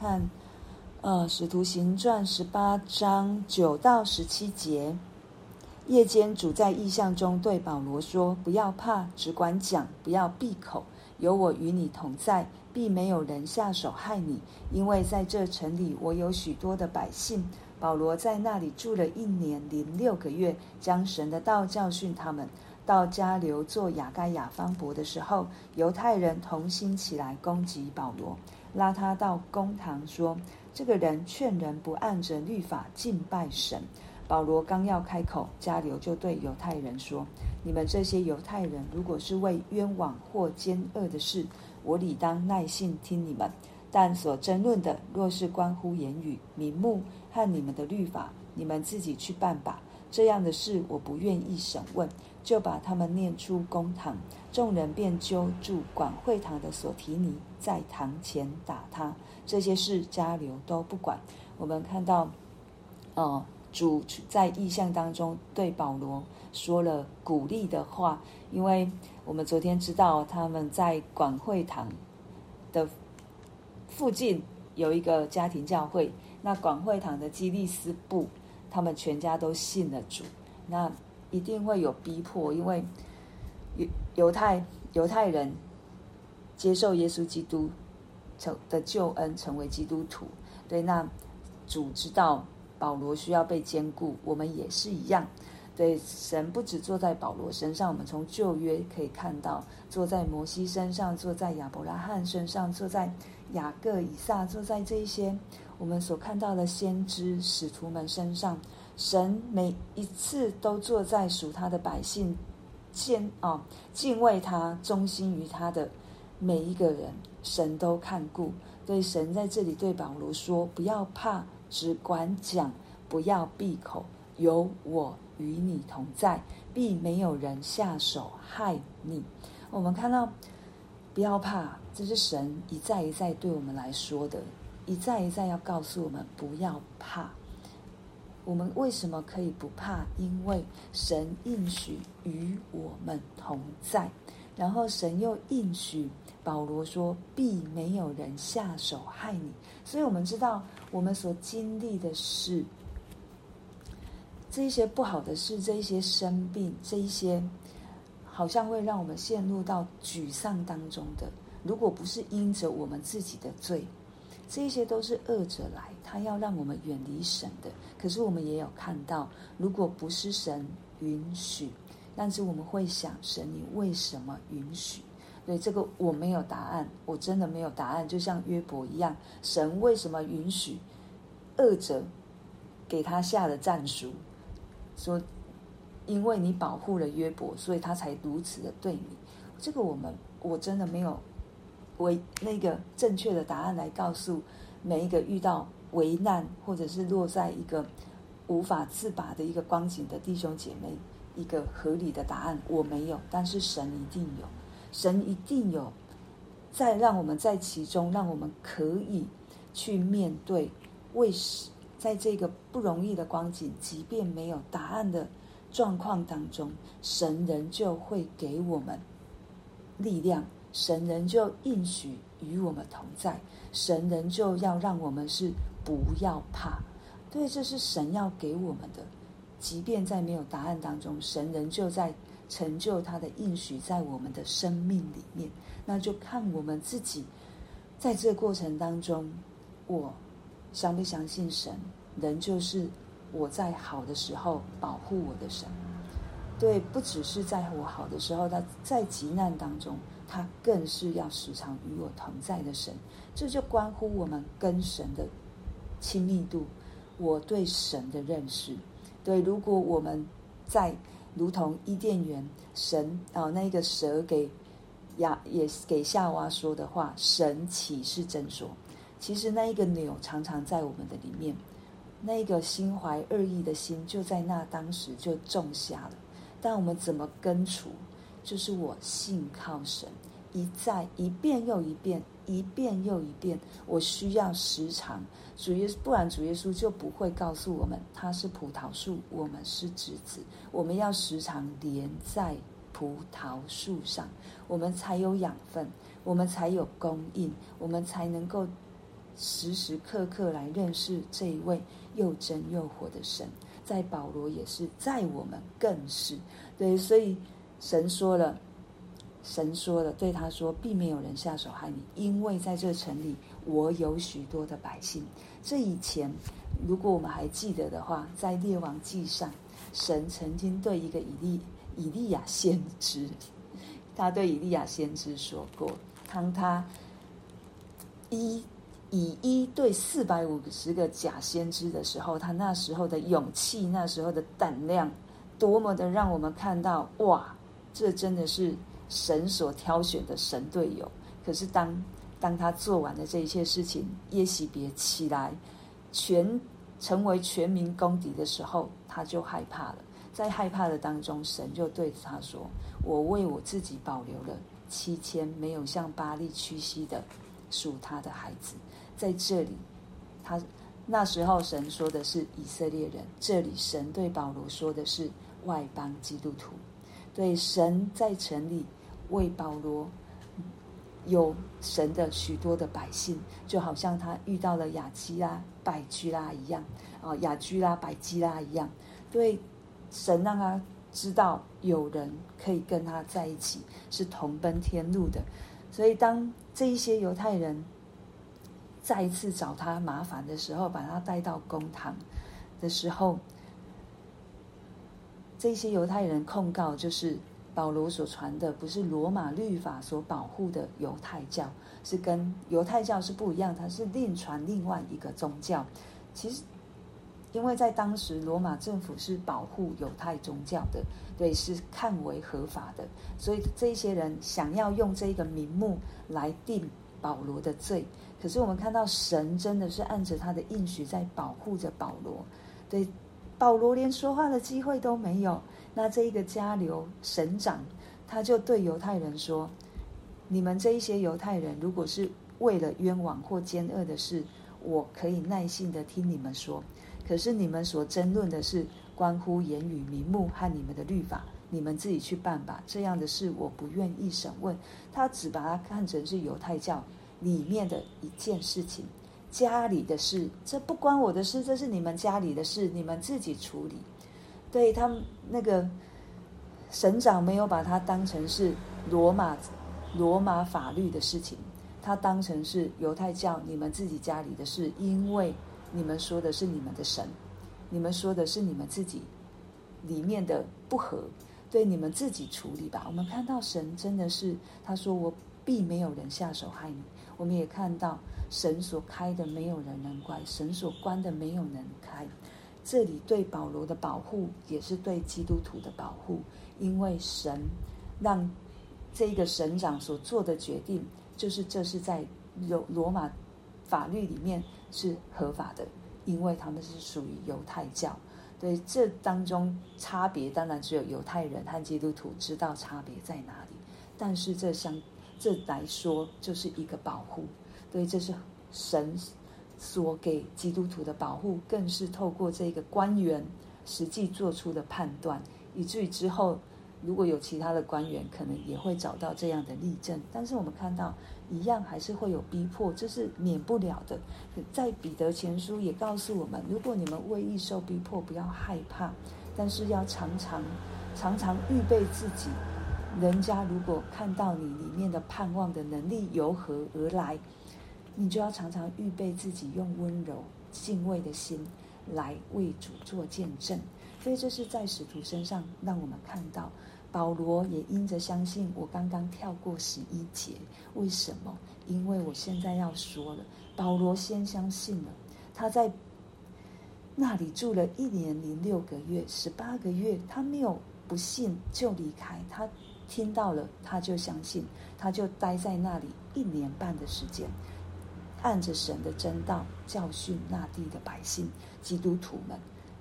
看，呃，《使徒行传》十八章九到十七节。夜间，主在异象中对保罗说：“不要怕，只管讲，不要闭口。有我与你同在，必没有人下手害你。因为在这城里，我有许多的百姓。”保罗在那里住了一年零六个月，将神的道教训他们。到迦流做雅盖亚方伯的时候，犹太人同心起来攻击保罗，拉他到公堂说：“这个人劝人不按着律法敬拜神。”保罗刚要开口，加流就对犹太人说：“你们这些犹太人，如果是为冤枉或奸恶的事，我理当耐心听你们；但所争论的，若是关乎言语、名目和你们的律法，你们自己去办吧。这样的事，我不愿意审问。”就把他们念出公堂，众人便揪住管会堂的索提尼，在堂前打他。这些事迦流都不管。我们看到，哦、呃。主在异象当中对保罗说了鼓励的话，因为我们昨天知道他们在管会堂的附近有一个家庭教会，那管会堂的基利斯布，他们全家都信了主，那一定会有逼迫，因为犹犹太犹太人接受耶稣基督成的救恩，成为基督徒，对，那主知道。保罗需要被坚固，我们也是一样。对，神不止坐在保罗身上，我们从旧约可以看到，坐在摩西身上，坐在亚伯拉罕身上，坐在雅各、以撒，坐在这一些我们所看到的先知、使徒们身上。神每一次都坐在属他的百姓，敬啊、敬畏他、忠心于他的每一个人，神都看顾。对，神在这里对保罗说：“不要怕。”只管讲，不要闭口。有我与你同在，必没有人下手害你。我们看到，不要怕，这是神一再一再对我们来说的，一再一再要告诉我们不要怕。我们为什么可以不怕？因为神应许与我们同在，然后神又应许。保罗说：“必没有人下手害你。”所以，我们知道我们所经历的事，这一些不好的事，这一些生病，这一些好像会让我们陷入到沮丧当中的。如果不是因着我们自己的罪，这些都是恶者来，他要让我们远离神的。可是，我们也有看到，如果不是神允许，但是我们会想：神，你为什么允许？对这个我没有答案，我真的没有答案。就像约伯一样，神为什么允许恶者给他下的战书，说因为你保护了约伯，所以他才如此的对你。这个我们我真的没有为那个正确的答案来告诉每一个遇到危难或者是落在一个无法自拔的一个光景的弟兄姐妹一个合理的答案，我没有，但是神一定有。神一定有在让我们在其中，让我们可以去面对。为什在这个不容易的光景，即便没有答案的状况当中，神仍旧会给我们力量，神仍旧应许与我们同在，神仍旧要让我们是不要怕。对，这是神要给我们的。即便在没有答案当中，神仍旧在。成就他的应许在我们的生命里面，那就看我们自己在这个过程当中，我相不相信神，仍旧是我在好的时候保护我的神。对，不只是在我好的时候，他在急难当中，他更是要时常与我同在的神。这就关乎我们跟神的亲密度，我对神的认识。对，如果我们在。如同伊甸园，神啊，那个蛇给亚也给夏娃说的话，神岂是真说？其实那一个钮常常在我们的里面，那个心怀恶意的心就在那当时就种下了。但我们怎么根除？就是我信靠神，一再一遍又一遍，一遍又一遍，我需要时常。主耶稣，不然主耶稣就不会告诉我们，他是葡萄树，我们是枝子。我们要时常连在葡萄树上，我们才有养分，我们才有供应，我们才能够时时刻刻来认识这一位又真又活的神。在保罗也是，在我们更是。对，所以神说了，神说了，对他说，并没有人下手害你，因为在这城里，我有许多的百姓。这以前，如果我们还记得的话，在列王记上，神曾经对一个以利以利亚先知，他对以利亚先知说过，当他一。以一对四百五十个假先知的时候，他那时候的勇气，那时候的胆量，多么的让我们看到哇！这真的是神所挑选的神队友。可是当当他做完了这一切事情，耶洗别起来，全成为全民公敌的时候，他就害怕了。在害怕的当中，神就对他说：“我为我自己保留了七千没有向巴力屈膝的属他的孩子。”在这里，他那时候神说的是以色列人，这里神对保罗说的是外邦基督徒。对，神在城里为保罗有神的许多的百姓，就好像他遇到了亚基拉、百基拉一样啊，亚居拉、百基拉一样。对，神让他知道有人可以跟他在一起，是同奔天路的。所以当这一些犹太人。再一次找他麻烦的时候，把他带到公堂的时候，这些犹太人控告，就是保罗所传的不是罗马律法所保护的犹太教，是跟犹太教是不一样，他是另传另外一个宗教。其实，因为在当时罗马政府是保护犹太宗教的，对，是看为合法的，所以这些人想要用这个名目来定保罗的罪。可是我们看到神真的是按着他的应许在保护着保罗，对，保罗连说话的机会都没有。那这一个加流省长，他就对犹太人说：“你们这一些犹太人，如果是为了冤枉或奸恶的事，我可以耐心的听你们说。可是你们所争论的是关乎言语名目和你们的律法，你们自己去办吧。这样的事我不愿意审问。”他只把它看成是犹太教。里面的一件事情，家里的事，这不关我的事，这是你们家里的事，你们自己处理。对，他们那个省长没有把它当成是罗马罗马法律的事情，他当成是犹太教你们自己家里的事，因为你们说的是你们的神，你们说的是你们自己里面的不和，对，你们自己处理吧。我们看到神真的是，他说我必没有人下手害你。我们也看到，神所开的没有人能关，神所关的没有人开。这里对保罗的保护，也是对基督徒的保护，因为神让这个省长所做的决定，就是这是在罗罗马法律里面是合法的，因为他们是属于犹太教。对，这当中差别当然只有犹太人和基督徒知道差别在哪里，但是这相。这来说就是一个保护，对，这是神所给基督徒的保护，更是透过这个官员实际做出的判断，以至于之后如果有其他的官员，可能也会找到这样的例证。但是我们看到，一样还是会有逼迫，这是免不了的。在彼得前书也告诉我们，如果你们为义受逼迫，不要害怕，但是要常常常常预备自己。人家如果看到你里面的盼望的能力由何而来，你就要常常预备自己，用温柔敬畏的心来为主做见证。所以这是在使徒身上让我们看到，保罗也因着相信。我刚刚跳过十一节，为什么？因为我现在要说了，保罗先相信了，他在那里住了一年零六个月，十八个月，他没有不信就离开他。听到了，他就相信，他就待在那里一年半的时间，按着神的真道教训那地的百姓、基督徒们。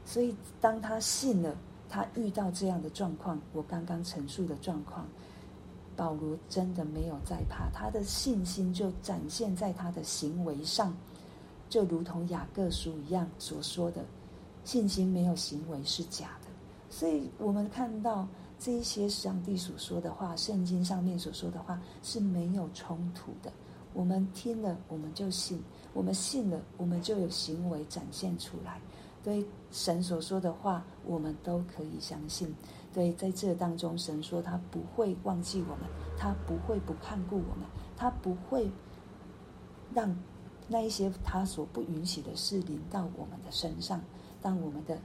所以，当他信了，他遇到这样的状况，我刚刚陈述的状况，保罗真的没有再怕，他的信心就展现在他的行为上，就如同雅各书一样所说的，信心没有行为是假的。所以我们看到。这一些上帝所说的话，圣经上面所说的话是没有冲突的。我们听了，我们就信；我们信了，我们就有行为展现出来。对神所说的话，我们都可以相信。对，在这当中，神说他不会忘记我们，他不会不看顾我们，他不会让那一些他所不允许的事临到我们的身上。当我们的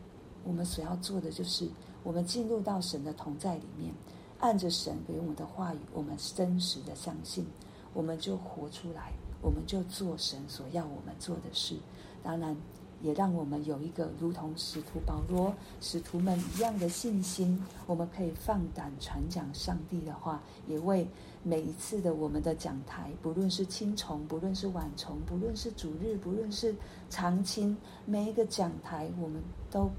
我们所要做的，就是我们进入到神的同在里面，按着神给我们的话语，我们真实的相信，我们就活出来，我们就做神所要我们做的事。当然。也让我们有一个如同使徒保罗、使徒们一样的信心，我们可以放胆传讲上帝的话，也为每一次的我们的讲台，不论是青虫，不论是晚虫，不论是主日，不论是长青，每一个讲台，我们都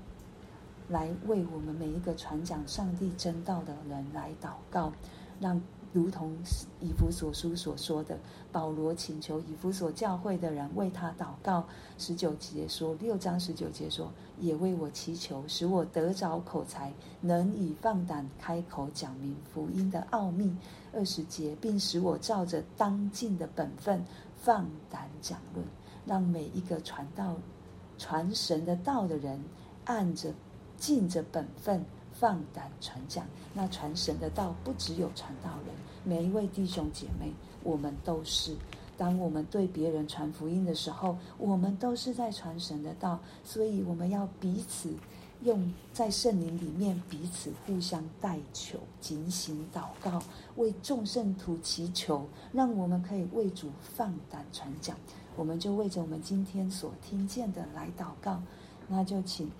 来为我们每一个传讲上帝真道的人来祷告，让。如同以弗所书所说的，保罗请求以弗所教会的人为他祷告。十九节说，六章十九节说，也为我祈求，使我得着口才，能以放胆开口讲明福音的奥秘。二十节，并使我照着当尽的本分放胆讲论，让每一个传道、传神的道的人，按着尽着本分。放胆传讲，那传神的道不只有传道人，每一位弟兄姐妹，我们都是。当我们对别人传福音的时候，我们都是在传神的道，所以我们要彼此用在圣灵里面，彼此互相代求、警醒、祷告，为众圣徒祈求，让我们可以为主放胆传讲。我们就为着我们今天所听见的来祷告，那就请。